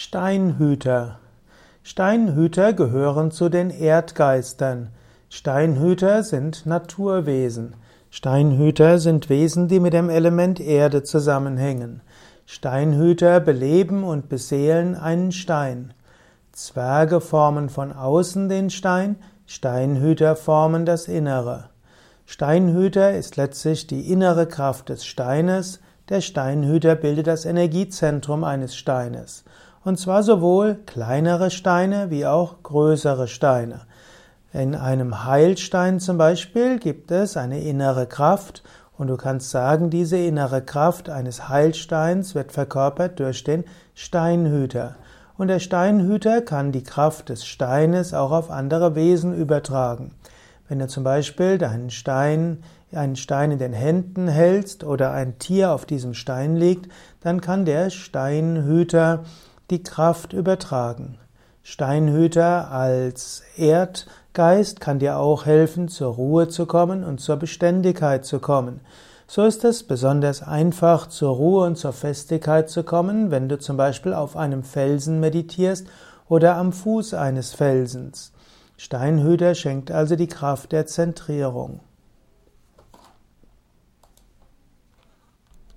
Steinhüter. Steinhüter gehören zu den Erdgeistern. Steinhüter sind Naturwesen. Steinhüter sind Wesen, die mit dem Element Erde zusammenhängen. Steinhüter beleben und beseelen einen Stein. Zwerge formen von außen den Stein, Steinhüter formen das Innere. Steinhüter ist letztlich die innere Kraft des Steines, der Steinhüter bildet das Energiezentrum eines Steines. Und zwar sowohl kleinere Steine wie auch größere Steine. In einem Heilstein zum Beispiel gibt es eine innere Kraft und du kannst sagen, diese innere Kraft eines Heilsteins wird verkörpert durch den Steinhüter. Und der Steinhüter kann die Kraft des Steines auch auf andere Wesen übertragen. Wenn du zum Beispiel deinen Stein, einen Stein in den Händen hältst oder ein Tier auf diesem Stein liegt, dann kann der Steinhüter die Kraft übertragen. Steinhüter als Erdgeist kann dir auch helfen, zur Ruhe zu kommen und zur Beständigkeit zu kommen. So ist es besonders einfach, zur Ruhe und zur Festigkeit zu kommen, wenn du zum Beispiel auf einem Felsen meditierst oder am Fuß eines Felsens. Steinhüter schenkt also die Kraft der Zentrierung.